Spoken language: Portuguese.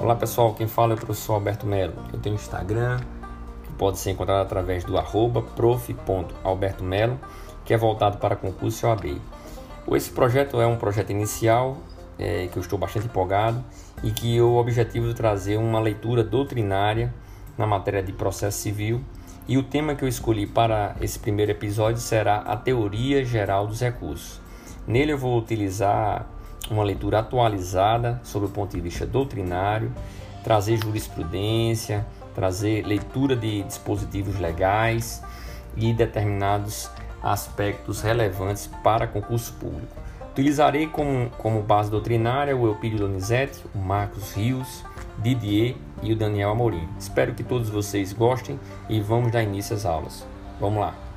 Olá pessoal, quem fala é o professor Alberto Melo. Eu tenho Instagram, que pode ser encontrado através do arroba prof.albertomelo, que é voltado para concurso OAB. Esse projeto é um projeto inicial, é, que eu estou bastante empolgado e que o objetivo é trazer uma leitura doutrinária na matéria de processo civil e o tema que eu escolhi para esse primeiro episódio será a teoria geral dos recursos. Nele eu vou utilizar uma leitura atualizada sobre o ponto de vista doutrinário, trazer jurisprudência, trazer leitura de dispositivos legais e determinados aspectos relevantes para concurso público. Utilizarei como, como base doutrinária o Eupídio Donizete, o Marcos Rios, Didier e o Daniel Amorim. Espero que todos vocês gostem e vamos dar início às aulas. Vamos lá!